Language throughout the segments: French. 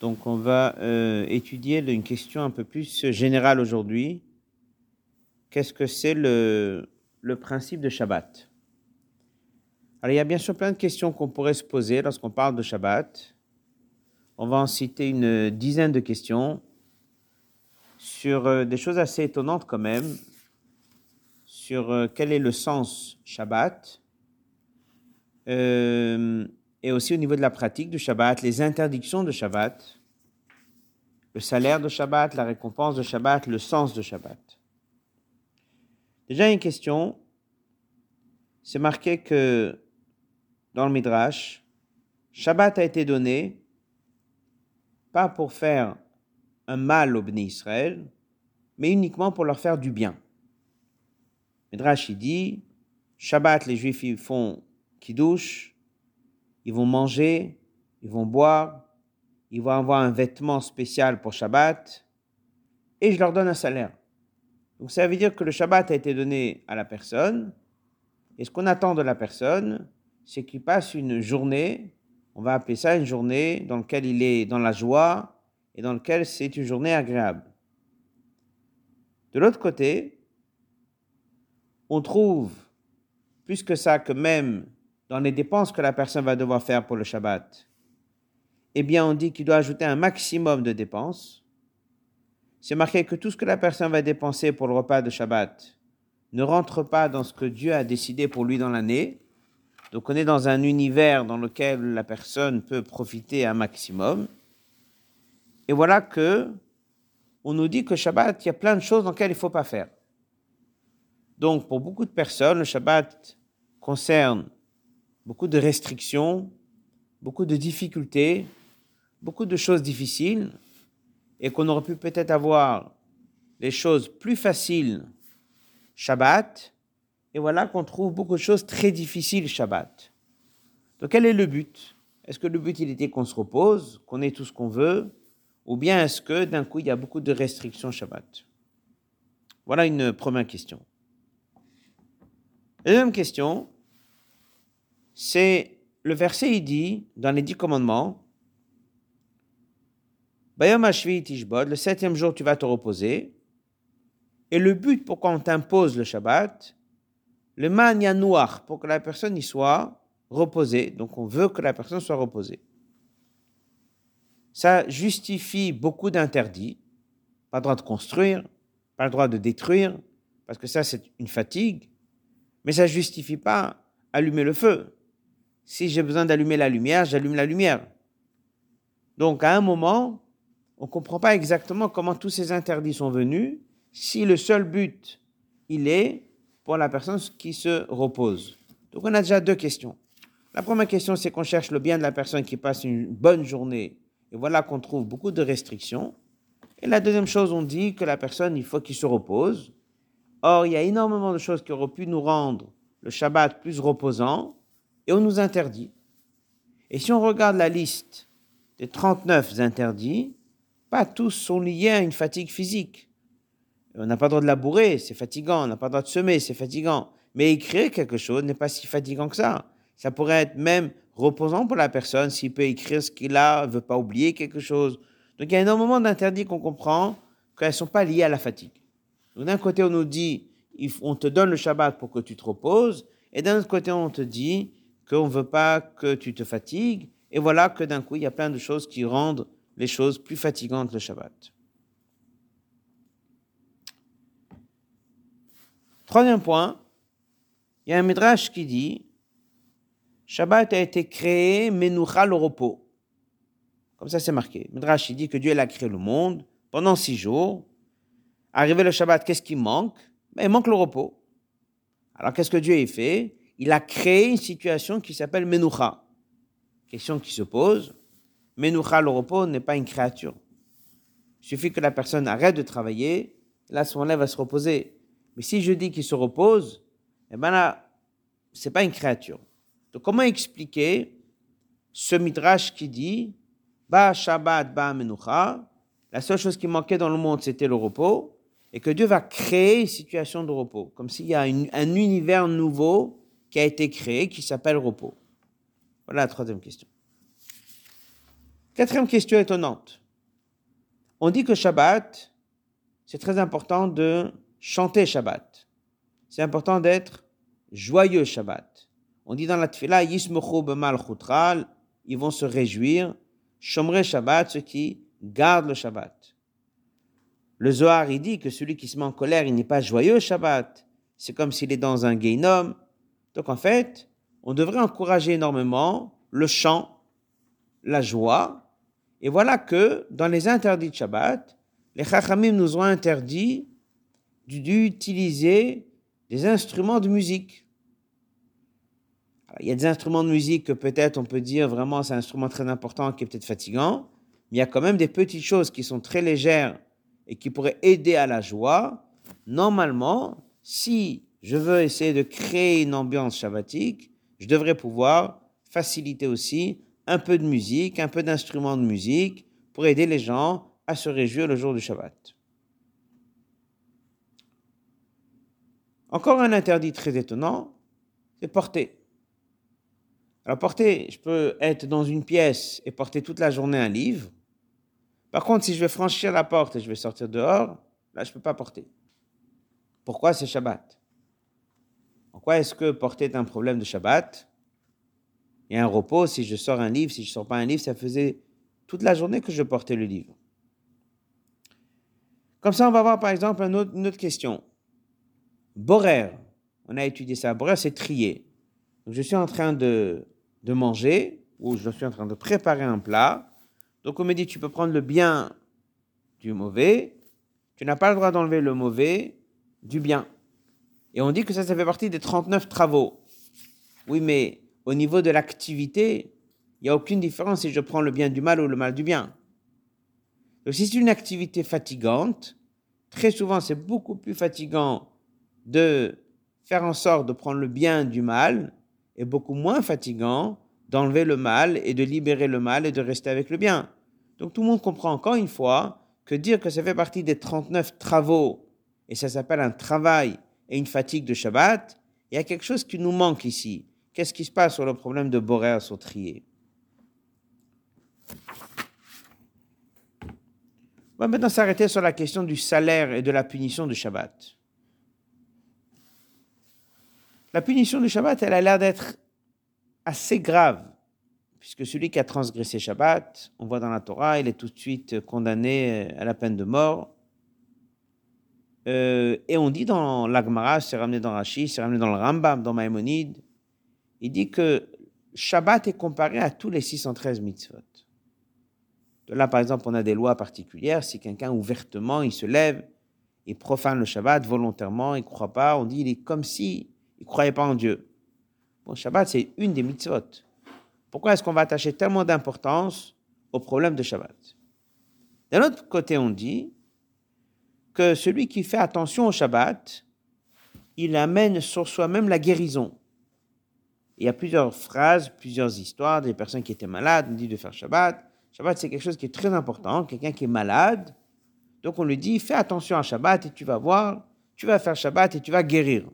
Donc on va euh, étudier une question un peu plus générale aujourd'hui. Qu'est-ce que c'est le, principe de Shabbat? Alors il y a bien sûr plein de questions qu'on pourrait se poser lorsqu'on parle de Shabbat. On va en citer une dizaine de questions sur euh, des choses assez étonnantes quand même, sur euh, quel est le sens Shabbat, et aussi au niveau de la pratique du Shabbat, les interdictions de Shabbat, le salaire de Shabbat, la récompense de Shabbat, le sens de Shabbat. Déjà une question, c'est marqué que dans le Midrash, Shabbat a été donné pas pour faire un mal au Bnei Israël, mais uniquement pour leur faire du bien. Midrash il dit, Shabbat, les Juifs font kiddush, ils vont manger, ils vont boire, ils vont avoir un vêtement spécial pour Shabbat, et je leur donne un salaire. Donc ça veut dire que le Shabbat a été donné à la personne, et ce qu'on attend de la personne, c'est qu'il passe une journée, on va appeler ça une journée dans laquelle il est dans la joie, et dans lequel c'est une journée agréable. De l'autre côté, on trouve plus que ça que même dans les dépenses que la personne va devoir faire pour le Shabbat, eh bien on dit qu'il doit ajouter un maximum de dépenses. C'est marqué que tout ce que la personne va dépenser pour le repas de Shabbat ne rentre pas dans ce que Dieu a décidé pour lui dans l'année. Donc on est dans un univers dans lequel la personne peut profiter un maximum. Et voilà que on nous dit que Shabbat, il y a plein de choses dans lesquelles il ne faut pas faire. Donc, pour beaucoup de personnes, le Shabbat concerne beaucoup de restrictions, beaucoup de difficultés, beaucoup de choses difficiles, et qu'on aurait pu peut-être avoir les choses plus faciles Shabbat, et voilà qu'on trouve beaucoup de choses très difficiles Shabbat. Donc, quel est le but? Est-ce que le but, il était qu'on se repose, qu'on ait tout ce qu'on veut, ou bien est-ce que d'un coup, il y a beaucoup de restrictions Shabbat? Voilà une première question. Deuxième question, c'est le verset, il dit, dans les dix commandements, le septième jour, tu vas te reposer. Et le but pourquoi on t'impose le Shabbat, le man noir, pour que la personne y soit reposée. Donc on veut que la personne soit reposée ça justifie beaucoup d'interdits. Pas le droit de construire, pas le droit de détruire, parce que ça, c'est une fatigue. Mais ça justifie pas allumer le feu. Si j'ai besoin d'allumer la lumière, j'allume la lumière. Donc, à un moment, on ne comprend pas exactement comment tous ces interdits sont venus, si le seul but, il est pour la personne qui se repose. Donc, on a déjà deux questions. La première question, c'est qu'on cherche le bien de la personne qui passe une bonne journée et voilà qu'on trouve beaucoup de restrictions. Et la deuxième chose, on dit que la personne, il faut qu'il se repose. Or, il y a énormément de choses qui auraient pu nous rendre le Shabbat plus reposant, et on nous interdit. Et si on regarde la liste des 39 interdits, pas tous sont liés à une fatigue physique. On n'a pas le droit de labourer, c'est fatigant. On n'a pas le droit de semer, c'est fatigant. Mais écrire quelque chose n'est pas si fatigant que ça. Ça pourrait être même reposant pour la personne s'il peut écrire ce qu'il a, ne veut pas oublier quelque chose. Donc il y a énormément d'interdits qu'on comprend qu'elles ne sont pas liées à la fatigue. D'un côté, on nous dit, on te donne le Shabbat pour que tu te reposes, et d'un autre côté, on te dit qu'on ne veut pas que tu te fatigues, et voilà que d'un coup, il y a plein de choses qui rendent les choses plus fatigantes le Shabbat. Troisième point, il y a un midrash qui dit Shabbat a été créé, Menoucha, le repos. Comme ça, c'est marqué. Midrash, il dit que Dieu a créé le monde pendant six jours. Arrivé le Shabbat, qu'est-ce qui manque? Ben, Il manque le repos. Alors, qu'est-ce que Dieu a fait? Il a créé une situation qui s'appelle Menoucha. Question qui se pose. Menoucha, le repos, n'est pas une créature. Il suffit que la personne arrête de travailler, là, son lèvre va se reposer. Mais si je dis qu'il se repose, eh ben là, c'est pas une créature. Donc, comment expliquer ce midrash qui dit Ba Shabbat, Ba Menucha, la seule chose qui manquait dans le monde, c'était le repos, et que Dieu va créer une situation de repos, comme s'il y a un univers nouveau qui a été créé qui s'appelle repos. Voilà la troisième question. Quatrième question étonnante. On dit que Shabbat, c'est très important de chanter Shabbat. C'est important d'être joyeux Shabbat. On dit dans la Tfila, ils vont se réjouir. Shomre Shabbat, ceux qui gardent le Shabbat. Le Zohar, il dit que celui qui se met en colère, il n'est pas joyeux Shabbat. C'est comme s'il est dans un homme. Donc en fait, on devrait encourager énormément le chant, la joie, et voilà que dans les interdits de Shabbat, les Chachamim nous ont interdit d'utiliser des instruments de musique. il y a des instruments de musique que peut-être on peut dire vraiment c'est un instrument très important qui est peut-être fatigant, mais il y a quand même des petites choses qui sont très légères et qui pourraient aider à la joie. Normalement, si je veux essayer de créer une ambiance shabbatique, je devrais pouvoir faciliter aussi un peu de musique, un peu d'instruments de musique pour aider les gens à se réjouir le jour du Shabbat. Encore un interdit très étonnant, c'est porter. Alors porter, je peux être dans une pièce et porter toute la journée un livre. Par contre, si je vais franchir la porte et je vais sortir dehors, là, je ne peux pas porter. Pourquoi c'est Shabbat? Pourquoi est-ce que porter un problème de Shabbat et un repos, si je sors un livre, si je ne sors pas un livre, ça faisait toute la journée que je portais le livre? Comme ça, on va voir par exemple une autre, question. Borer, on a étudié ça. Borer, c'est trier. Donc, je suis en train de, de manger ou je suis en train de préparer un plat. Donc on me dit, tu peux prendre le bien du mauvais, tu n'as pas le droit d'enlever le mauvais du bien. Et on dit que ça, ça fait partie des 39 travaux. Oui, mais au niveau de l'activité, il n'y a aucune différence si je prends le bien du mal ou le mal du bien. Donc si c'est une activité fatigante, très souvent c'est beaucoup plus fatigant de faire en sorte de prendre le bien du mal et beaucoup moins fatigant d'enlever le mal et de libérer le mal et de rester avec le bien. Donc tout le monde comprend encore une fois que dire que ça fait partie des 39 travaux et ça s'appelle un travail et une fatigue de Shabbat, il y a quelque chose qui nous manque ici. Qu'est-ce qui se passe sur le problème de Borer Sautrier? On va maintenant s'arrêter sur la question du salaire et de la punition du Shabbat. La punition du Shabbat, elle a l'air d'être assez grave, puisque celui qui a transgressé Shabbat, on voit dans la Torah, il est tout de suite condamné à la peine de mort. Euh, et on dit dans l'Agmara, c'est ramené dans Rashi, c'est ramené dans le Rambam, dans Maïmonide, il dit que Shabbat est comparé à tous les 613 mitzvot. Là, par exemple, on a des lois particulières. Si quelqu'un ouvertement, il se lève, il profane le Shabbat volontairement, il ne croit pas, on dit il est comme si il ne croyait pas en Dieu. Bon, Shabbat, c'est une des mitzvot. Pourquoi est-ce qu'on va attacher tellement d'importance au problème de Shabbat? D'un autre côté, on dit que celui qui fait attention au Shabbat, il amène sur soi-même la guérison il y a plusieurs phrases, plusieurs histoires des personnes qui étaient malades, on dit de faire Shabbat. Shabbat, c'est quelque chose qui est très important. Quelqu'un qui est malade, donc on lui dit, fais attention à Shabbat et tu vas voir, tu vas faire Shabbat et tu vas guérir.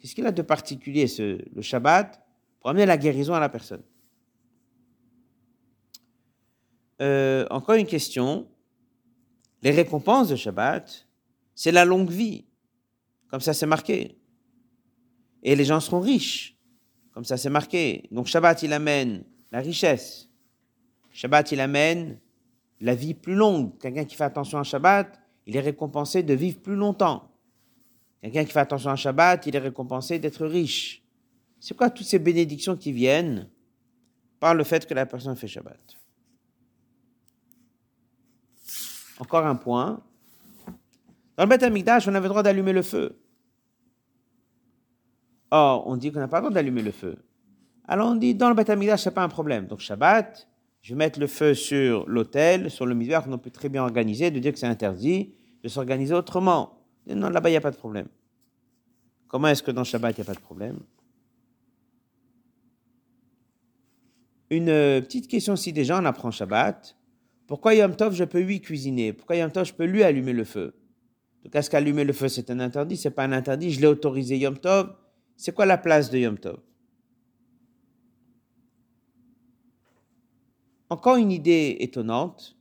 Qu'est-ce qu'il a de particulier, ce, le Shabbat, pour amener la guérison à la personne? Euh, Encore une question. Les récompenses de Shabbat, c'est la longue vie. Comme ça, c'est marqué. Et les gens seront riches. Comme ça, c'est marqué. Donc Shabbat, il amène la richesse. Shabbat, il amène la vie plus longue. Quelqu'un qui fait attention à Shabbat, il est récompensé de vivre plus longtemps. Quelqu'un qui fait attention à Shabbat, il est récompensé d'être riche. C'est quoi toutes ces bénédictions qui viennent par le fait que la personne fait Shabbat? Encore un point. Dans le Beth Amikdash, on avait le droit d'allumer le feu. Or, on dit qu'on n'a pas le droit d'allumer le feu. Alors on dit, dans le Beth ce n'est pas un problème. Donc Shabbat, je vais mettre le feu sur l'autel, sur le misère qu'on peut très bien organiser, de dire que c'est interdit, de s'organiser autrement. non, là-bas, il n'y a pas de problème. Comment est-ce que dans Shabbat, il n'y a pas de problème? Une euh, petite question si déjà on apprend Shabbat. Pourquoi Yom Tov, je peux lui cuisiner? Pourquoi Yom Tov, je peux lui allumer le feu? Donc, est-ce qu'allumer le feu, c'est un interdit C'est pas un interdit, je l'ai autorisé Yom Tov c'est quoi la place de Yom Tov? Encore une idée étonnante,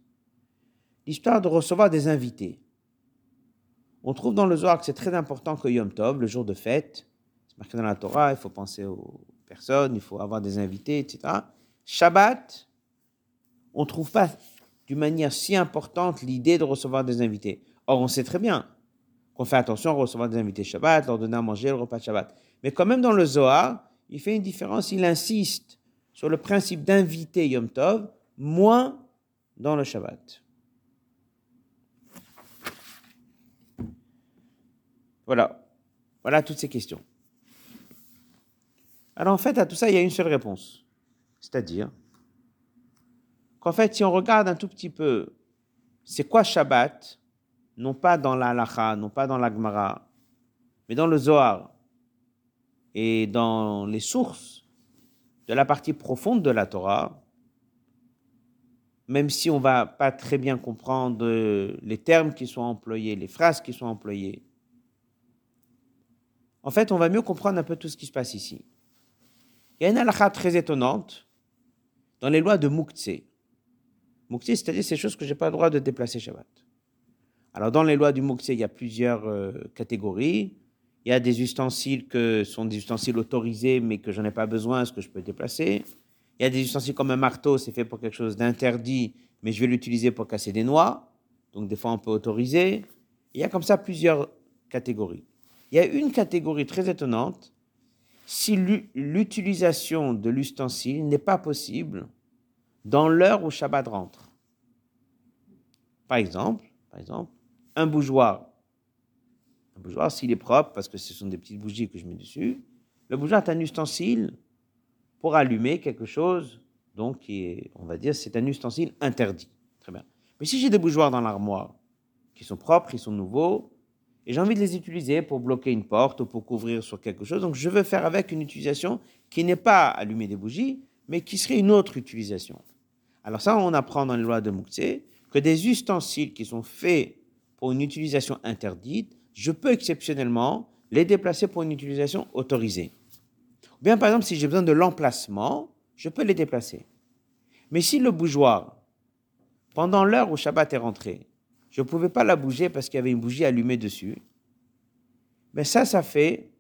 l'histoire de recevoir des invités. On trouve dans le Zohar que c'est très important que Yom Tov, le jour de fête, c'est marqué dans la Torah, il faut penser aux personnes, il faut avoir des invités, etc. Shabbat, on ne trouve pas d'une manière si importante l'idée de recevoir des invités. Or, on sait très bien qu'on fait attention à recevoir des invités Shabbat, leur donner à manger le repas de Shabbat. Mais quand même dans le Zohar, il fait une différence, il insiste sur le principe d'inviter Yom Tov, moins dans le Shabbat. Voilà. Voilà toutes ces questions. Alors en fait, à tout ça, il y a une seule réponse. C'est-à-dire qu'en fait, si on regarde un tout petit peu, c'est quoi Shabbat Non pas dans la non pas dans la Gemara, mais dans le Zohar et dans les sources de la partie profonde de la Torah, même si on va pas très bien comprendre les termes qui sont employés, les phrases qui sont employées, en fait, on va mieux comprendre un peu tout ce qui se passe ici. Il y a une halakha très étonnante dans les lois de Mouktsé. Mouktsé, c'est-à-dire ces choses que je n'ai pas le droit de déplacer Shabbat. Alors, dans les lois du Mouktsé, il y a plusieurs euh, catégories. Il y a des ustensiles que sont des ustensiles autorisés, mais que je n'en ai pas besoin, est-ce que je peux déplacer? Il y a des ustensiles comme un marteau, c'est fait pour quelque chose d'interdit, mais je vais l'utiliser pour casser des noix. Donc, des fois, on peut autoriser. Il y a comme ça plusieurs catégories. Il y a une catégorie très étonnante. Si l'utilisation de l'ustensile n'est pas possible dans l'heure où Shabbat rentre. Par exemple, par exemple, un bougeoir. Un bougeoir, s'il est propre, parce que ce sont des petites bougies que je mets dessus, le bougeoir est un ustensile pour allumer quelque chose, donc qui on va dire, c'est un ustensile interdit. Très bien. Mais si j'ai des bougeoirs dans l'armoire, qui sont propres, ils sont nouveaux, et j'ai envie de les utiliser pour bloquer une porte ou pour couvrir sur quelque chose. Donc je veux faire avec une utilisation qui n'est pas allumer des bougies, mais qui serait une autre utilisation. Alors ça, on apprend dans les lois de Mouktsé que des ustensiles qui sont faits pour une utilisation interdite, je peux exceptionnellement les déplacer pour une utilisation autorisée. Ou bien par exemple, si j'ai besoin de l'emplacement, je peux les déplacer. Mais si le bougeoir, pendant l'heure où Shabbat est rentré, je ne pouvais pas la bouger parce qu'il y avait une bougie allumée dessus. Mais ça, ça fait,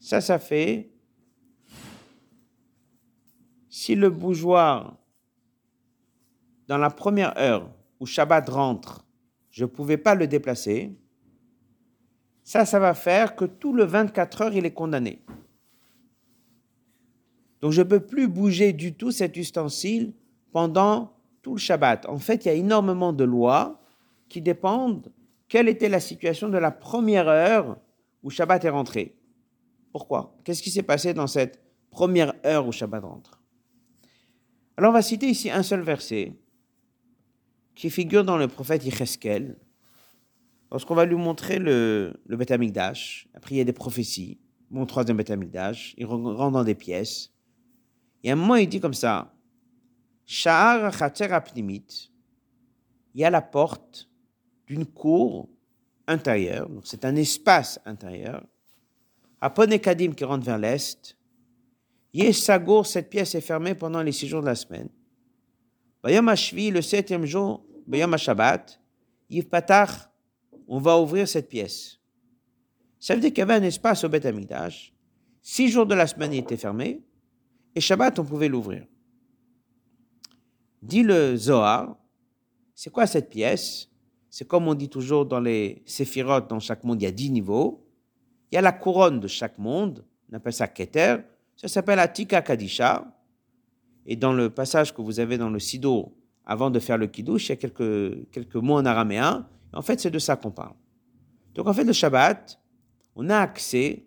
ça, ça fait, si le bougeoir, dans la première heure où Shabbat rentre, je ne pouvais pas le déplacer, ça, ça va faire que tout le 24 heures, il est condamné. Donc je ne peux plus bouger du tout cet ustensile pendant tout le Shabbat. En fait, il y a énormément de lois qui dépendent quelle était la situation de la première heure où Shabbat est rentré. Pourquoi? Qu'est-ce qui s'est passé dans cette première heure où Shabbat rentre? Alors on va citer ici un seul verset qui figure dans le prophète Yecheskel, lorsqu'on va lui montrer le, le Beth Après, il y a des prophéties. Mon troisième Beth il rentre dans des pièces. Et à un moment, il dit comme ça Sha'ar Apnimit, il y a la porte d'une cour intérieure, c'est un espace intérieur. À Ponekadim qui rentre vers l'est, Yesagour, cette pièce est fermée pendant les six jours de la semaine. Bayam le septième jour, Bayam Shabbat, Yiv Patach, on va ouvrir cette pièce. Ça veut dire qu'il y avait un espace au Beth. Six jours de la semaine, il était fermé, et Shabbat, on pouvait l'ouvrir. Dit le Zohar, c'est quoi cette pièce? C'est comme on dit toujours dans les séphirotes, dans chaque monde, il y a dix niveaux. Il y a la couronne de chaque monde, on appelle ça Keter. Ça s'appelle Atika Kadisha. Et dans le passage que vous avez dans le Sido, avant de faire le Kiddush, il y a quelques, quelques mots en araméen. En fait, c'est de ça qu'on parle. Donc, en fait, le Shabbat, on a accès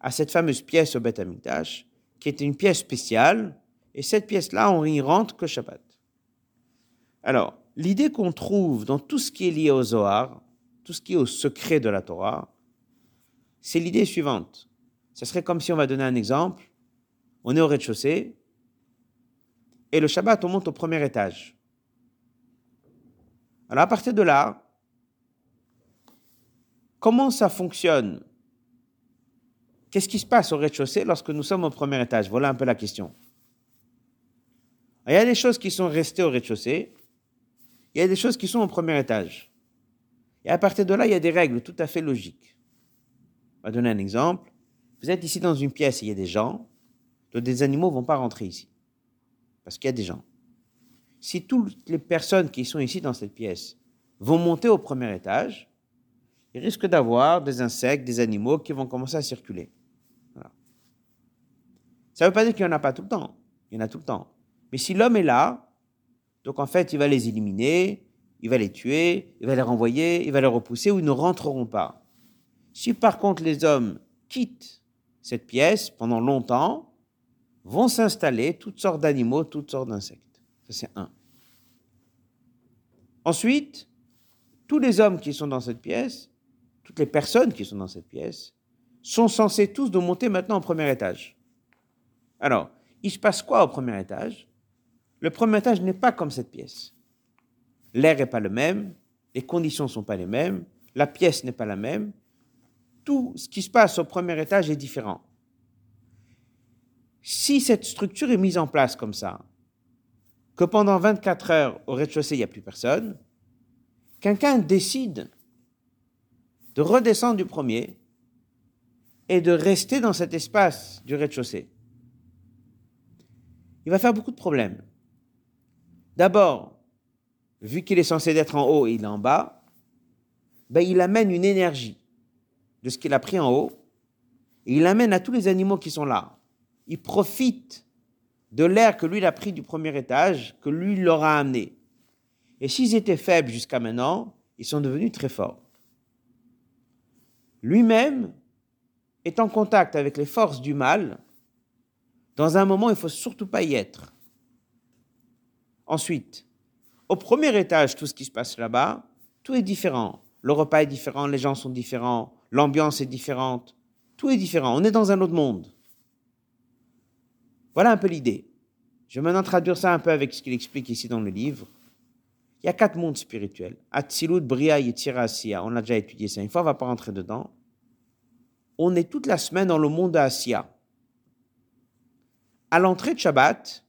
à cette fameuse pièce au Beth Amikdash, qui est une pièce spéciale. Et cette pièce-là, on n'y rentre que Shabbat. Alors, l'idée qu'on trouve dans tout ce qui est lié au Zohar, tout ce qui est au secret de la Torah, c'est l'idée suivante. Ce serait comme si on va donner un exemple. On est au rez-de-chaussée et le Shabbat, on monte au premier étage. Alors à partir de là, comment ça fonctionne? Qu'est-ce qui se passe au rez-de-chaussée lorsque nous sommes au premier étage? Voilà un peu la question. il y a des choses qui sont restées au rez-de-chaussée, il y a des choses qui sont au premier étage. Et à partir de là, il y a des règles tout à fait logiques. On va donner un exemple. Vous êtes ici dans une pièce il y a des gens, donc des animaux ne vont pas rentrer ici. Parce qu'il y a des gens. Si toutes les personnes qui sont ici dans cette pièce vont monter au premier étage, il risque d'avoir des insectes, des animaux qui vont commencer à circuler. Ça ne veut pas dire qu'il n'y en a pas tout le temps. Il y en a tout le temps. Mais si l'homme est là, donc en fait, il va les éliminer, il va les tuer, il va les renvoyer, il va les repousser ou ils ne rentreront pas. Si par contre les hommes quittent cette pièce pendant longtemps, vont s'installer toutes sortes d'animaux, toutes sortes d'insectes. Ça, c'est un. Ensuite, tous les hommes qui sont dans cette pièce, toutes les personnes qui sont dans cette pièce, sont censés tous de monter maintenant au premier étage. Alors, il se passe quoi au premier étage? Le premier étage n'est pas comme cette pièce. L'air n'est pas le même, les conditions ne sont pas les mêmes, la pièce n'est pas la même. Tout ce qui se passe au premier étage est différent. Si cette structure est mise en place comme ça, que pendant 24 heures au rez-de-chaussée, il n'y a plus personne, quelqu'un décide de redescendre du premier et de rester dans cet espace du rez-de-chaussée. Il va faire beaucoup de problèmes. D'abord, vu qu'il est censé être en haut et il est en bas, ben il amène une énergie de ce qu'il a pris en haut et il amène à tous les animaux qui sont là. Il profite de l'air que lui a pris du premier étage, que lui leur a amené. Et s'ils étaient faibles jusqu'à maintenant, ils sont devenus très forts. Lui-même est en contact avec les forces du mal. Dans un moment, il ne faut surtout pas y être. Ensuite, au premier étage, tout ce qui se passe là-bas, tout est différent. Le repas est différent, les gens sont différents, l'ambiance est différente, tout est différent. On est dans un autre monde. Voilà un peu l'idée. Je vais maintenant traduire ça un peu avec ce qu'il explique ici dans le livre. Il y a quatre mondes spirituels. Atzilut, Bria, Yetzira, Asiya. On a déjà étudié ça une fois, on ne va pas rentrer dedans. On est toute la semaine dans le monde de Asiya. À l'entrée de Shabbat,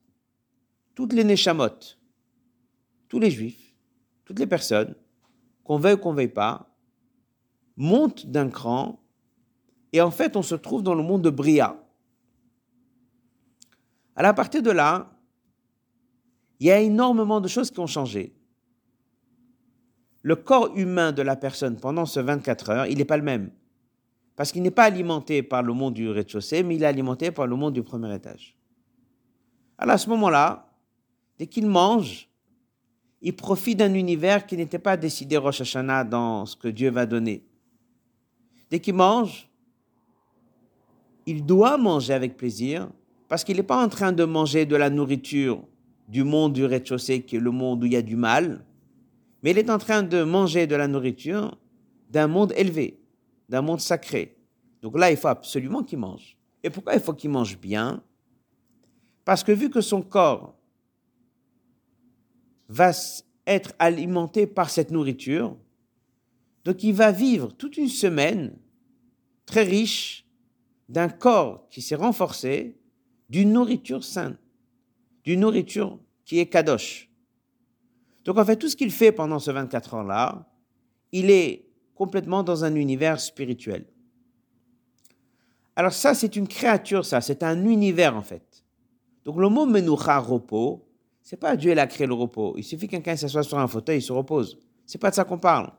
toutes les Neshamot, tous les juifs, toutes les personnes, qu'on veuille ou qu'on veuille pas, montent d'un cran et en fait on se trouve dans le monde de Bria. Alors à partir de là, il y a énormément de choses qui ont changé. Le corps humain de la personne pendant ce 24 heures, il n'est pas le même. Parce qu'il n'est pas alimenté par le monde du rez-de-chaussée, mais il est alimenté par le monde du premier étage. Alors à ce moment-là, dès qu'il mange, il profite d'un univers qui n'était pas décidé Rosh Hashanah dans ce que Dieu va donner. Dès qu'il mange, il doit manger avec plaisir parce qu'il n'est pas en train de manger de la nourriture du monde du rez-de-chaussée qui est le monde où il y a du mal, mais il est en train de manger de la nourriture d'un monde élevé, d'un monde sacré. Donc là, il faut absolument qu'il mange. Et pourquoi il faut qu'il mange bien? Parce que vu que son corps va être alimenté par cette nourriture. Donc il va vivre toute une semaine très riche d'un corps qui s'est renforcé, d'une nourriture saine, d'une nourriture qui est kadosh. Donc en fait, tout ce qu'il fait pendant ce 24 ans-là, il est complètement dans un univers spirituel. Alors ça, c'est une créature, ça, c'est un univers en fait. Donc le mot menoucha, repos, c'est pas Dieu qui a créé le repos. Il suffit que quelqu'un s'assoie sur un fauteuil, il se repose. C'est pas de ça qu'on parle.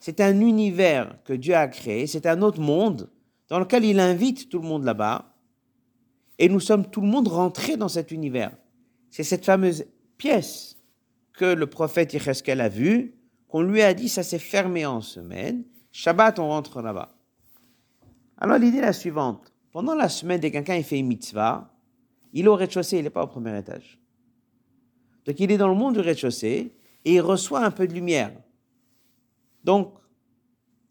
C'est un univers que Dieu a créé, c'est un autre monde dans lequel il invite tout le monde là-bas. Et nous sommes tout le monde rentrés dans cet univers. C'est cette fameuse pièce que le prophète Yecheskel a vue, qu'on lui a dit ça s'est fermé en semaine. Shabbat, on rentre là-bas. Alors l'idée est la suivante. Pendant la semaine, dès quelqu'un fait une mitzvah, il est au rez-de-chaussée, il n'est pas au premier étage. Donc il est dans le monde du rez-de-chaussée et il reçoit un peu de lumière. Donc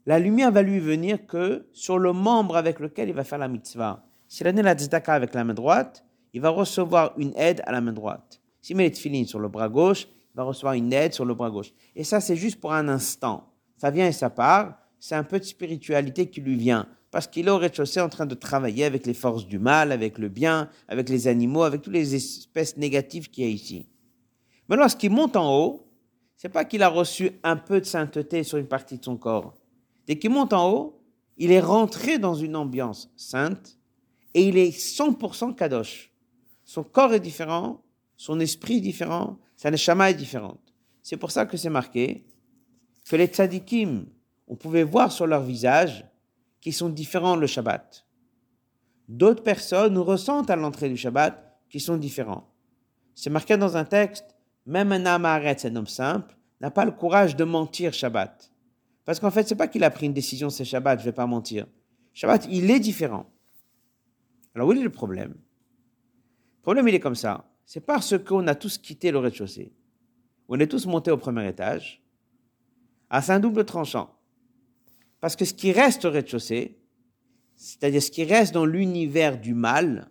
la lumière va lui venir que sur le membre avec lequel il va faire la mitzvah. S'il a la tzedaka avec la main droite, il va recevoir une aide à la main droite. S'il met les tefillin sur le bras gauche, il va recevoir une aide sur le bras gauche. Et ça, c'est juste pour un instant. Ça vient et ça part. C'est un peu de spiritualité qui lui vient. Parce qu'il est au rez-de-chaussée en train de travailler avec les forces du mal, avec le bien, avec les animaux, avec toutes les espèces négatives qu'il y a ici. Mais lorsqu'il monte en haut, c'est pas qu'il a reçu un peu de sainteté sur une partie de son corps. Dès qu'il monte en haut, il est rentré dans une ambiance sainte et il est 100% kadosh. Son corps est différent, son esprit est différent, sa neshama est différente. C'est pour ça que c'est marqué que les tzadikim, on pouvait voir sur leur visage qu'ils sont différents le Shabbat. D'autres personnes ressentent à l'entrée du Shabbat qu'ils sont différents. C'est marqué dans un texte, même un amaret, un homme simple, n'a pas le courage de mentir Shabbat. Parce qu'en fait, c'est pas qu'il a pris une décision, c'est Shabbat, je vais pas mentir. Shabbat, il est différent. Alors, où est le problème? Le problème, il est comme ça. C'est parce qu'on a tous quitté le rez-de-chaussée. On est tous montés au premier étage. Ah, c'est un double tranchant. Parce que ce qui reste au rez-de-chaussée, c'est-à-dire ce qui reste dans l'univers du mal,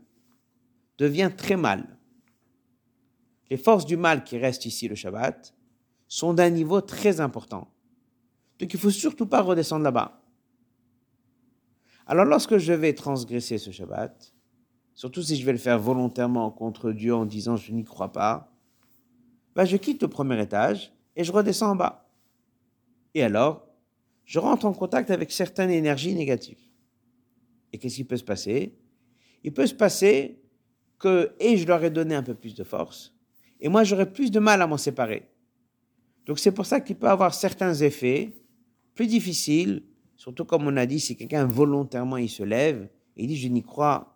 devient très mal. Les forces du mal qui restent ici le Shabbat sont d'un niveau très important. Donc il ne faut surtout pas redescendre là-bas. Alors lorsque je vais transgresser ce Shabbat, surtout si je vais le faire volontairement contre Dieu en disant je n'y crois pas, ben je quitte le premier étage et je redescends en bas. Et alors, je rentre en contact avec certaines énergies négatives. Et qu'est-ce qui peut se passer? Il peut se passer que, et je leur ai donné un peu plus de force, et moi j'aurais plus de mal à m'en séparer. Donc c'est pour ça qu'il peut avoir certains effets plus difficiles, surtout comme on a dit, si quelqu'un volontairement il se lève et il dit je n'y crois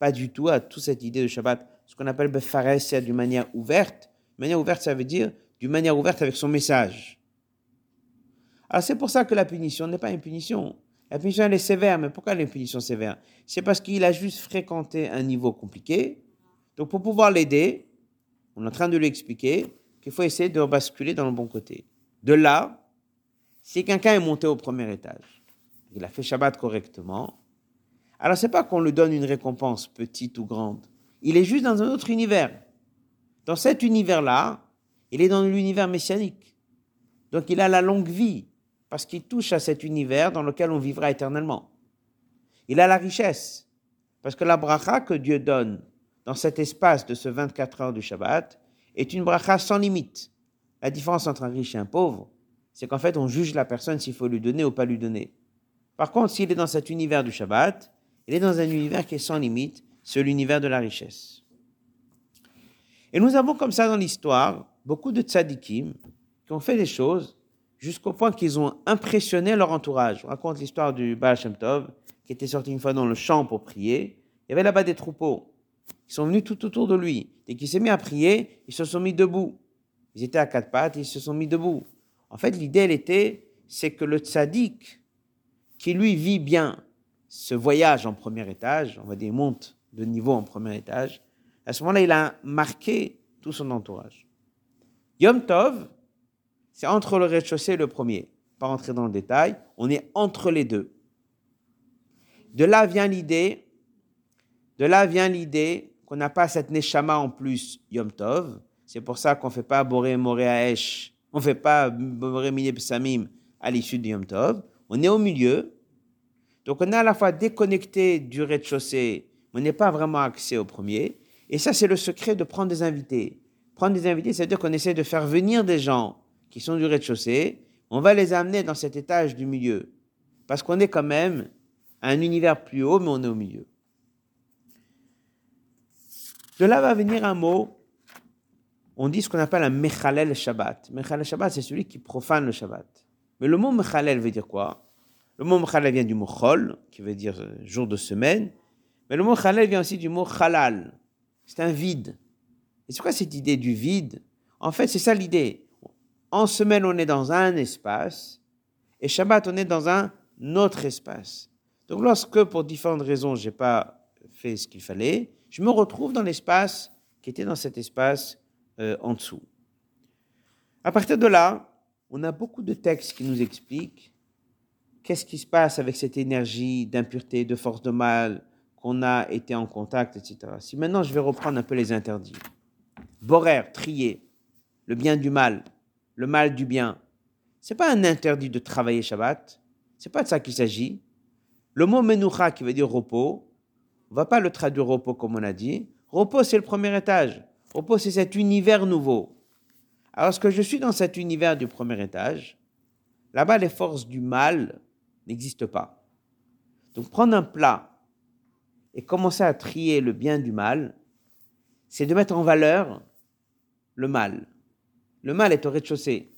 pas du tout à toute cette idée de Shabbat, ce qu'on appelle befares, c'est d'une manière ouverte. Manière ouverte, ça veut dire d'une manière ouverte avec son message. Alors c'est pour ça que la punition n'est pas une punition. La punition, elle est sévère, mais pourquoi elle est une punition sévère? C'est parce qu'il a juste fréquenté un niveau compliqué. Donc pour pouvoir l'aider, on est en train de lui expliquer qu'il faut essayer de basculer dans le bon côté. De là, si quelqu'un est monté au premier étage, il a fait Shabbat correctement, alors c'est pas qu'on lui donne une récompense petite ou grande. Il est juste dans un autre univers. Dans cet univers-là, il est dans l'univers messianique. Donc il a la longue vie parce qu'il touche à cet univers dans lequel on vivra éternellement. Il a la richesse, parce que la bracha que Dieu donne dans cet espace de ce 24 heures du Shabbat est une bracha sans limite. La différence entre un riche et un pauvre, c'est qu'en fait, on juge la personne s'il faut lui donner ou pas lui donner. Par contre, s'il est dans cet univers du Shabbat, il est dans un univers qui est sans limite, c'est l'univers de la richesse. Et nous avons comme ça dans l'histoire beaucoup de tzadikim qui ont fait des choses jusqu'au point qu'ils ont impressionné leur entourage. On raconte l'histoire du Baal Shem Tov, qui était sorti une fois dans le champ pour prier. Il y avait là-bas des troupeaux. Ils sont venus tout autour de lui. Dès qu'il s'est mis à prier, ils se sont mis debout. Ils étaient à quatre pattes ils se sont mis debout. En fait, l'idée, elle était, c'est que le tzaddik, qui lui vit bien ce voyage en premier étage, on va dire monte de niveau en premier étage, à ce moment-là, il a marqué tout son entourage. Yom Tov, c'est entre le rez-de-chaussée et le premier. Pas rentrer dans le détail, on est entre les deux. De là vient l'idée, de là vient l'idée qu'on n'a pas cette neshama en plus Yom Tov. C'est pour ça qu'on ne fait pas Boré Moré Aesh, on ne fait pas Boré Mine Samim à l'issue de Yom Tov. On est au milieu. Donc on est à la fois déconnecté du rez-de-chaussée, mais on n'est pas vraiment accès au premier. Et ça, c'est le secret de prendre des invités. Prendre des invités, c'est-à-dire qu'on essaie de faire venir des gens qui sont du rez-de-chaussée, on va les amener dans cet étage du milieu. Parce qu'on est quand même à un univers plus haut, mais on est au milieu. De là va venir un mot, on dit ce qu'on appelle un Mechalel Shabbat. Mechalel Shabbat, c'est celui qui profane le Shabbat. Mais le mot Mechalel veut dire quoi? Le mot Mechalel vient du mot Chol, qui veut dire euh, jour de semaine. Mais le mot Chalel vient aussi du mot Chalal. C'est un vide. Et c'est quoi cette idée du vide? En fait, c'est ça l'idée. En semaine, on est dans un espace, et Shabbat, on est dans un autre espace. Donc lorsque, pour différentes raisons, je n'ai pas fait ce qu'il fallait, je me retrouve dans l'espace qui était dans cet espace euh, en dessous. À partir de là, on a beaucoup de textes qui nous expliquent qu'est-ce qui se passe avec cette énergie d'impureté, de force de mal qu'on a été en contact, etc. Si maintenant je vais reprendre un peu les interdits. Borer, trier, le bien du mal, le mal du bien. C'est pas un interdit de travailler Shabbat. C'est pas de ça qu'il s'agit. Le mot menucha qui veut dire repos, on va pas le traduire repos comme on a dit. Repos, c'est le premier étage. Repos, c'est cet univers nouveau. Alors, lorsque je suis dans cet univers du premier étage, là-bas, les forces du mal n'existent pas. Donc, prendre un plat et commencer à trier le bien du mal, c'est de mettre en valeur le mal. Le mal est au rez-de-chaussée.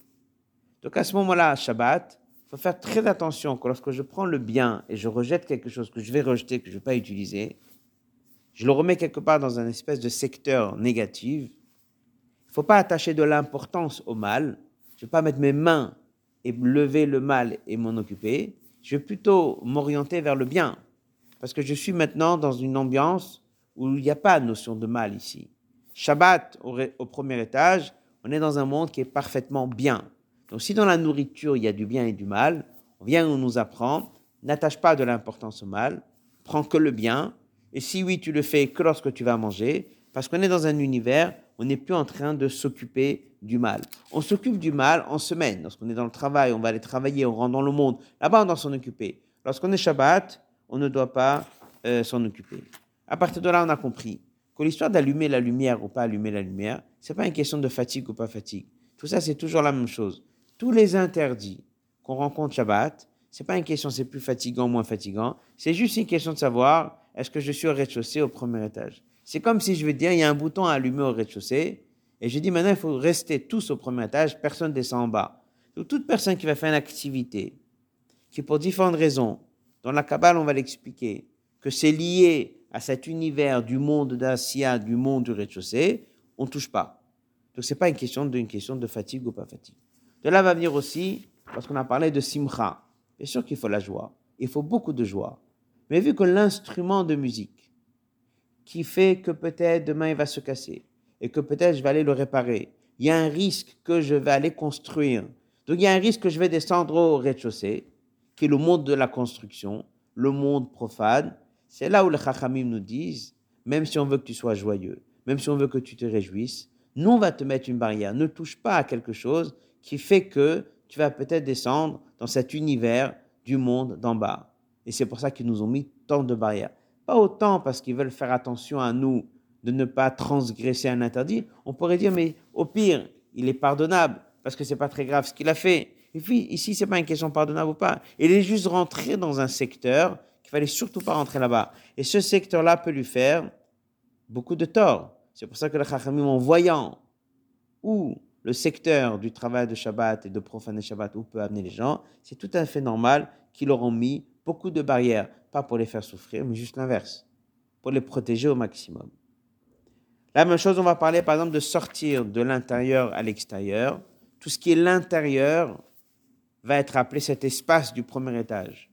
Donc, à ce moment-là, Shabbat, il faut faire très attention que lorsque je prends le bien et je rejette quelque chose que je vais rejeter, que je ne vais pas utiliser, je le remets quelque part dans un espèce de secteur négatif. Il ne faut pas attacher de l'importance au mal. Je ne vais pas mettre mes mains et lever le mal et m'en occuper. Je vais plutôt m'orienter vers le bien. Parce que je suis maintenant dans une ambiance où il n'y a pas de notion de mal ici. Shabbat au, au premier étage, on est dans un monde qui est parfaitement bien. Donc si dans la nourriture il y a du bien et du mal, on vient on nous apprend, n'attache pas de l'importance au mal, prends que le bien, et si oui, tu le fais que lorsque tu vas manger, parce qu'on est dans un univers, on n'est plus en train de s'occuper du mal. On s'occupe du mal en semaine. Lorsqu'on est dans le travail, on va aller travailler, on rentre dans le monde. Là-bas, on doit s'en occuper. Lorsqu'on est Shabbat, on ne doit pas euh, s'en occuper. À partir de là, on a compris que l'histoire d'allumer la lumière ou pas allumer la lumière, c'est pas une question de fatigue ou pas fatigue. Tout ça, c'est toujours la même chose. Tous les interdits qu'on rencontre Shabbat, c'est pas une question c'est plus fatigant ou moins fatigant. C'est juste une question de savoir est-ce que je suis au rez-de-chaussée au premier étage? C'est comme si je veux dire, il y a un bouton à allumer au rez-de-chaussée, et je dis maintenant, il faut rester tous au premier étage, personne descend en bas. Donc toute personne qui va faire une activité, qui pour différentes raisons, dans la Kabbale on va l'expliquer, que c'est lié à cet univers du monde d'Asia, du monde du rez-de-chaussée, on ne touche pas. Donc c'est pas une question d'une question de fatigue ou pas fatigue. De là va venir aussi, parce qu'on a parlé de simcha. Bien sûr qu'il faut la joie. Il faut beaucoup de joie. Mais vu que l'instrument de musique, qui fait que peut-être demain il va se casser, et que peut-être je vais aller le réparer, il y a un risque que je vais aller construire. Donc il y a un risque que je vais descendre au rez-de-chaussée, qui est le monde de la construction, le monde profane. C'est là où les Chachamim nous disent, même si on veut que tu sois joyeux, même si on veut que tu te réjouisses, nous on va te mettre une barrière. Ne touche pas à quelque chose qui fait que tu vas peut-être descendre dans cet univers du monde d'en bas. Et c'est pour ça qu'ils nous ont mis tant de barrières. Pas autant parce qu'ils veulent faire attention à nous de ne pas transgresser un interdit. On pourrait dire, mais au pire, il est pardonnable parce que c'est pas très grave ce qu'il a fait. Et puis ici, c'est pas une question pardonnable ou pas. Il est juste rentré dans un secteur qu'il fallait surtout pas rentrer là-bas. Et ce secteur-là peut lui faire beaucoup de tort. C'est pour ça que le Chachamim, en voyant où le secteur du travail de Shabbat et de profaner Shabbat, où peut amener les gens, c'est tout à fait normal qu'ils l'auront mis beaucoup de barrières, pas pour les faire souffrir, mais juste l'inverse, pour les protéger au maximum. La même chose, on va parler par exemple de sortir de l'intérieur à l'extérieur. Tout ce qui est l'intérieur va être appelé cet espace du premier étage.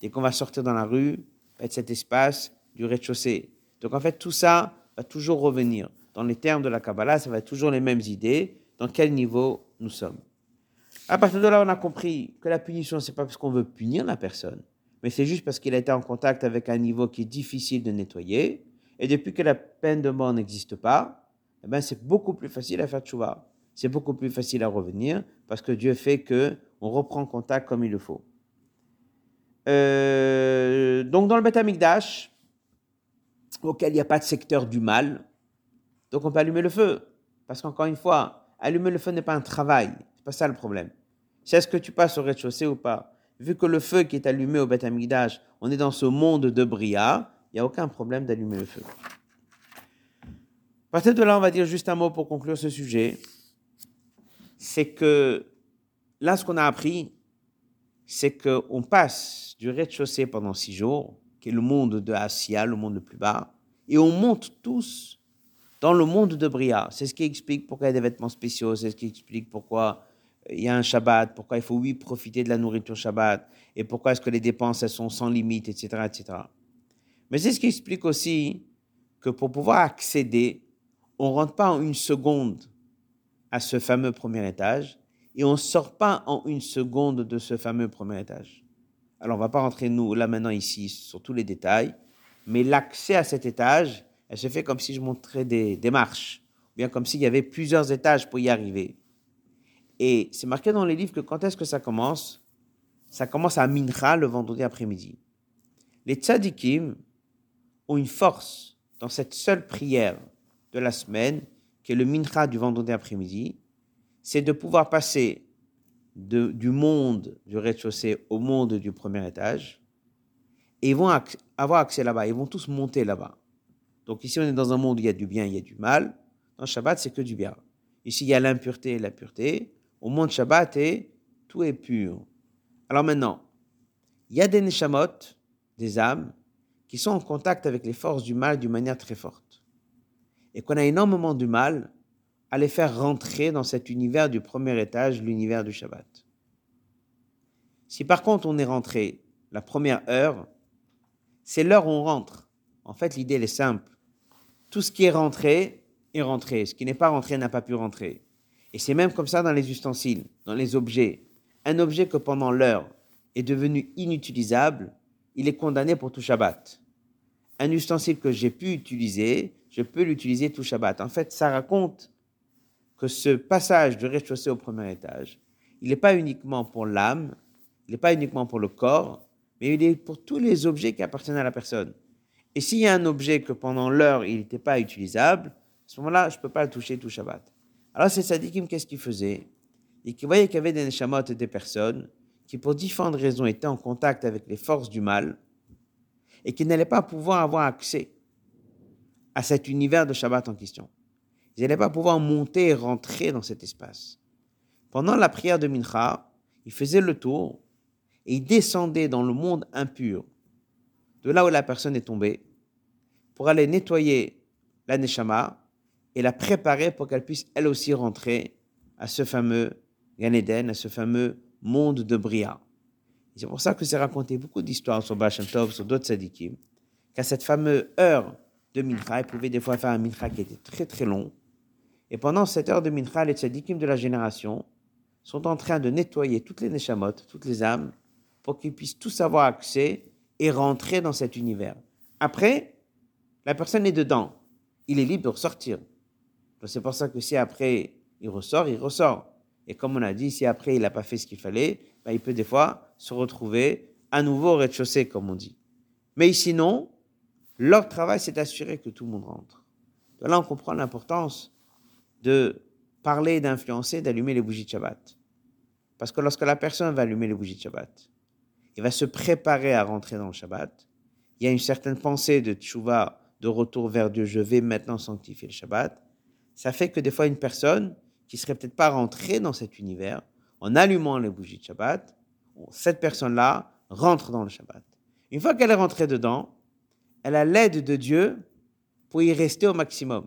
Dès qu'on va sortir dans la rue, va être cet espace du rez-de-chaussée. Donc en fait, tout ça va toujours revenir. Dans les termes de la Kabbalah, ça va être toujours les mêmes idées. Dans quel niveau nous sommes? À partir de là, on a compris que la punition, c'est pas parce qu'on veut punir la personne, mais c'est juste parce qu'il a été en contact avec un niveau qui est difficile de nettoyer. Et depuis que la peine de mort n'existe pas, eh ben c'est beaucoup plus facile à faire tchouva. C'est beaucoup plus facile à revenir parce que Dieu fait que on reprend contact comme il le faut. Euh, donc dans le Beth Amikdash, auquel il n'y a pas de secteur du mal, donc on peut allumer le feu. Parce qu'encore une fois, allumer le feu n'est pas un travail. C'est pas ça le problème. C'est est-ce que tu passes au rez-de-chaussée ou pas? Vu que le feu qui est allumé au Beth Amikdash, on est dans ce monde de Bria, il n'y a aucun problème d'allumer le feu. Partir de là, on va dire juste un mot pour conclure ce sujet. C'est que là, ce qu'on a appris, c'est qu'on passe du rez-de-chaussée pendant six jours, qui est le monde de Assia, le monde le plus bas, et on monte tous dans le monde de Bria. C'est ce qui explique pourquoi il y a des vêtements spéciaux, c'est ce qui explique pourquoi il y a un Shabbat, pourquoi il faut, oui, profiter de la nourriture Shabbat, et pourquoi est-ce que les dépenses, sont sans limite, etc., etc. Mais c'est ce qui explique aussi que pour pouvoir accéder, on ne rentre pas en une seconde à ce fameux premier étage, et on ne sort pas en une seconde de ce fameux premier étage. Alors, on ne va pas rentrer, nous, là maintenant, ici, sur tous les détails, mais l'accès à cet étage, elle se fait comme si je montrais des, des marches, ou bien comme s'il y avait plusieurs étages pour y arriver. Et c'est marqué dans les livres que quand est-ce que ça commence? Ça commence à Mincha le vendredi après-midi. Les tzadikim ont une force dans cette seule prière de la semaine, qui est le Mincha du vendredi après-midi, c'est de pouvoir passer du monde du rez-de-chaussée au monde du premier étage. Et ils vont avoir accès là-bas, ils vont tous monter là-bas. Donc ici, on est dans un monde où il y a du bien, il y a du mal. Dans Shabbat, c'est que du bien. Ici, il y a l'impureté et la pureté. Au monde Shabbat, tout est pur. Alors maintenant, il y a des neshamot, des âmes, qui sont en contact avec les forces du mal d'une manière très forte. Et qu'on a énormément du mal à les faire rentrer dans cet univers du premier étage, l'univers du Shabbat. Si par contre on est rentré la première heure, c'est l'heure où on rentre. En fait, l'idée est simple. Tout ce qui est rentré est rentré. Ce qui n'est pas rentré n'a pas pu rentrer. Et c'est même comme ça dans les ustensiles, dans les objets. Un objet que pendant l'heure est devenu inutilisable, il est condamné pour tout Shabbat. Un ustensile que j'ai pu utiliser, je peux l'utiliser tout Shabbat. En fait, ça raconte que ce passage du rez-de-chaussée au premier étage, il n'est pas uniquement pour l'âme, il n'est pas uniquement pour le corps, mais il est pour tous les objets qui appartiennent à la personne. Et s'il y a un objet que pendant l'heure, il n'était pas utilisable, à ce moment-là, je ne peux pas le toucher tout Shabbat. Alors, ces sadikim, qu'est-ce qu'ils faisaient qu'ils voyaient qu'il y avait des neshamot et des personnes qui, pour différentes raisons, étaient en contact avec les forces du mal et qui n'allaient pas pouvoir avoir accès à cet univers de Shabbat en question. Ils n'allaient pas pouvoir monter et rentrer dans cet espace. Pendant la prière de Mincha, ils faisaient le tour et ils descendaient dans le monde impur, de là où la personne est tombée, pour aller nettoyer la Neshama et la préparer pour qu'elle puisse elle aussi rentrer à ce fameux Gan Eden, à ce fameux monde de Bria. C'est pour ça que c'est raconté beaucoup d'histoires sur Bachem Tov, sur d'autres sadikim, qu'à cette fameuse heure de Mincha, ils pouvaient des fois faire un Mincha qui était très très long, et pendant cette heure de mincha, les tzadikim de la génération sont en train de nettoyer toutes les neshamot, toutes les âmes, pour qu'ils puissent tous avoir accès et rentrer dans cet univers. Après, la personne est dedans. Il est libre de ressortir. C'est pour ça que si après il ressort, il ressort. Et comme on a dit, si après il n'a pas fait ce qu'il fallait, ben, il peut des fois se retrouver à nouveau au rez-de-chaussée, comme on dit. Mais sinon, leur travail, c'est d'assurer que tout le monde rentre. De là, on comprend l'importance de parler, d'influencer, d'allumer les bougies de Shabbat. Parce que lorsque la personne va allumer les bougies de Shabbat, il va se préparer à rentrer dans le Shabbat. Il y a une certaine pensée de tchouva, de retour vers Dieu. Je vais maintenant sanctifier le Shabbat. Ça fait que des fois, une personne qui serait peut-être pas rentrée dans cet univers, en allumant les bougies de Shabbat, cette personne-là rentre dans le Shabbat. Une fois qu'elle est rentrée dedans, elle a l'aide de Dieu pour y rester au maximum.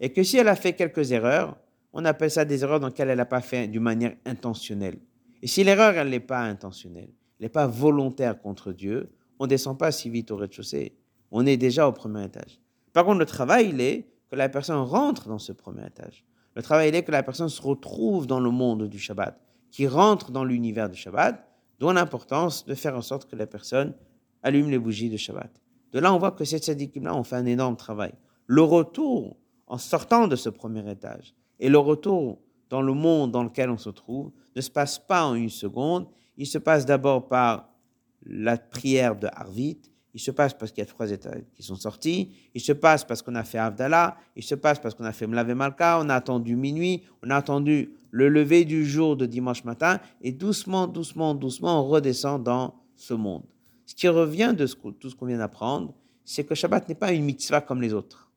Et que si elle a fait quelques erreurs, on appelle ça des erreurs dans lesquelles elle n'a pas fait d'une manière intentionnelle. Et si l'erreur, elle n'est pas intentionnelle, elle n'est pas volontaire contre Dieu, on ne descend pas si vite au rez-de-chaussée. On est déjà au premier étage. Par contre, le travail, il est que la personne rentre dans ce premier étage. Le travail, il est que la personne se retrouve dans le monde du Shabbat, qui rentre dans l'univers du Shabbat, dont l'importance de faire en sorte que la personne allume les bougies de Shabbat. De là, on voit que cette sadikim-là ont fait un énorme travail. Le retour en sortant de ce premier étage. Et le retour dans le monde dans lequel on se trouve ne se passe pas en une seconde. Il se passe d'abord par la prière de Harvit. Il se passe parce qu'il y a trois étages qui sont sortis. Il se passe parce qu'on a fait Avdallah. Il se passe parce qu'on a fait Mlavé Malka. On a attendu minuit. On a attendu le lever du jour de dimanche matin. Et doucement, doucement, doucement, on redescend dans ce monde. Ce qui revient de tout ce qu'on vient d'apprendre, c'est que Shabbat n'est pas une mitzvah comme les autres.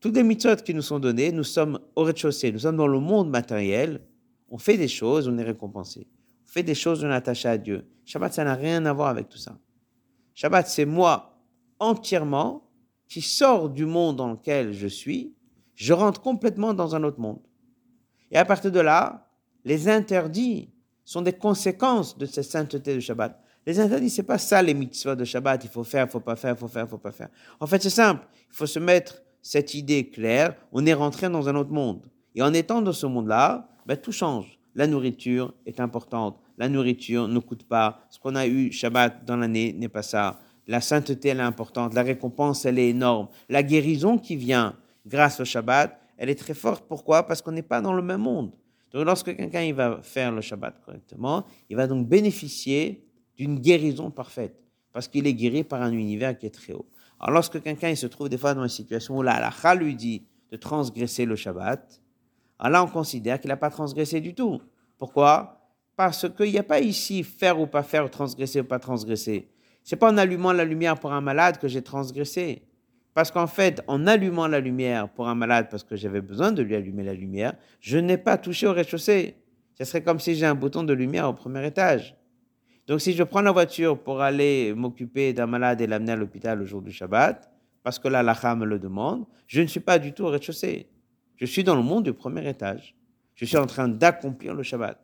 Toutes les mitzvot qui nous sont données, nous sommes au rez-de-chaussée, nous sommes dans le monde matériel, on fait des choses, on est récompensé. On fait des choses, on est attaché à Dieu. Shabbat, ça n'a rien à voir avec tout ça. Shabbat, c'est moi entièrement qui sors du monde dans lequel je suis, je rentre complètement dans un autre monde. Et à partir de là, les interdits sont des conséquences de cette sainteté de Shabbat. Les interdits, c'est pas ça les mitzvot de Shabbat, il faut faire, il faut pas faire, il faut faire, il faut pas faire. En fait, c'est simple, il faut se mettre cette idée claire, on est rentré dans un autre monde. Et en étant dans ce monde-là, ben, tout change. La nourriture est importante. La nourriture ne coûte pas. Ce qu'on a eu Shabbat dans l'année n'est pas ça. La sainteté, elle est importante. La récompense, elle est énorme. La guérison qui vient grâce au Shabbat, elle est très forte. Pourquoi? Parce qu'on n'est pas dans le même monde. Donc lorsque quelqu'un va faire le Shabbat correctement, il va donc bénéficier d'une guérison parfaite. Parce qu'il est guéri par un univers qui est très haut. Alors, lorsque quelqu'un se trouve des fois dans une situation où la halakha lui dit de transgresser le Shabbat, Alors là, on considère qu'il n'a pas transgressé du tout. Pourquoi? Parce qu'il n'y a pas ici faire ou pas faire, transgresser ou pas transgresser. C'est pas en allumant la lumière pour un malade que j'ai transgressé. Parce qu'en fait, en allumant la lumière pour un malade, parce que j'avais besoin de lui allumer la lumière, je n'ai pas touché au rez-de-chaussée. Ce serait comme si j'ai un bouton de lumière au premier étage. Donc si je prends la voiture pour aller m'occuper d'un malade et l'amener à l'hôpital le jour du Shabbat, parce que là, la me le demande, je ne suis pas du tout au rez-de-chaussée. Je suis dans le monde du premier étage. Je suis en train d'accomplir le Shabbat.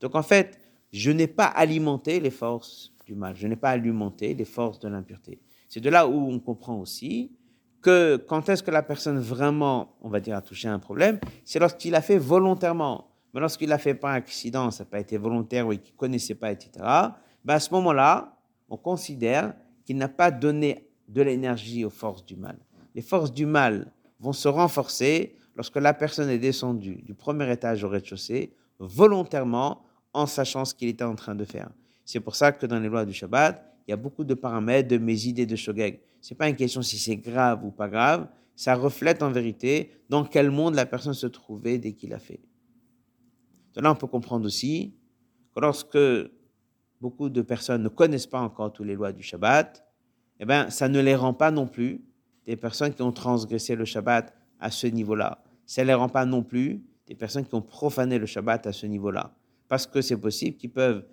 Donc en fait, je n'ai pas alimenté les forces du mal. Je n'ai pas alimenté les forces de l'impureté. C'est de là où on comprend aussi que quand est-ce que la personne vraiment, on va dire, a touché un problème, c'est lorsqu'il a fait volontairement. Mais lorsqu'il a fait par accident, ça n'a pas été volontaire ou qu'il ne connaissait pas, etc., ben à ce moment-là, on considère qu'il n'a pas donné de l'énergie aux forces du mal. Les forces du mal vont se renforcer lorsque la personne est descendue du premier étage au rez-de-chaussée volontairement en sachant ce qu'il était en train de faire. C'est pour ça que dans les lois du Shabbat, il y a beaucoup de paramètres de mes idées de Shogeg. Ce n'est pas une question si c'est grave ou pas grave, ça reflète en vérité dans quel monde la personne se trouvait dès qu'il a fait. De là, on peut comprendre aussi que lorsque beaucoup de personnes ne connaissent pas encore toutes les lois du Shabbat, eh bien, ça ne les rend pas non plus des personnes qui ont transgressé le Shabbat à ce niveau-là. Ça ne les rend pas non plus des personnes qui ont profané le Shabbat à ce niveau-là. Parce que c'est possible qu'ils peuvent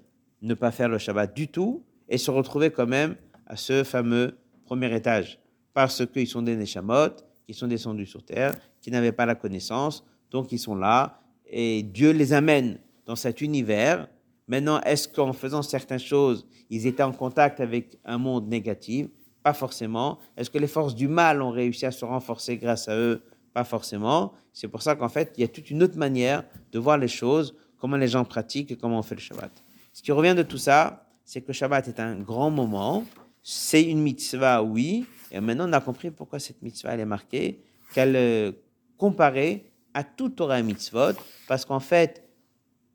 ne pas faire le Shabbat du tout et se retrouver quand même à ce fameux premier étage. Parce qu'ils sont des Neshamot, qui sont descendus sur terre, qui n'avaient pas la connaissance, donc ils sont là et Dieu les amène dans cet univers. Maintenant, est-ce qu'en faisant certaines choses, ils étaient en contact avec un monde négatif? Pas forcément. Est-ce que les forces du mal ont réussi à se renforcer grâce à eux Pas forcément. C'est pour ça qu'en fait, il y a toute une autre manière de voir les choses, comment les gens pratiquent et comment on fait le Shabbat. Ce qui revient de tout ça, c'est que le Shabbat est un grand moment. C'est une mitzvah, oui. Et maintenant, on a compris pourquoi cette mitzvah, elle est marquée, qu'elle est euh, comparée à tout Torah mitzvot, parce qu'en fait,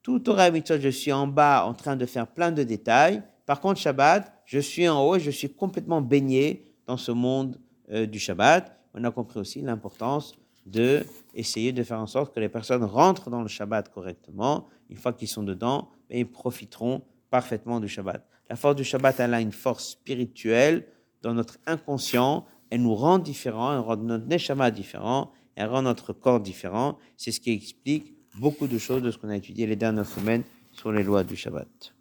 tout Torah mitzvot, je suis en bas en train de faire plein de détails. Par contre, Shabbat, je suis en haut et je suis complètement baigné dans ce monde euh, du Shabbat. On a compris aussi l'importance de essayer de faire en sorte que les personnes rentrent dans le Shabbat correctement. Une fois qu'ils sont dedans, ben, ils profiteront parfaitement du Shabbat. La force du Shabbat, elle a une force spirituelle dans notre inconscient. Elle nous rend différents, elle rend notre neshama différent elle rend notre corps différent. C'est ce qui explique beaucoup de choses de ce qu'on a étudié les dernières semaines sur les lois du Shabbat.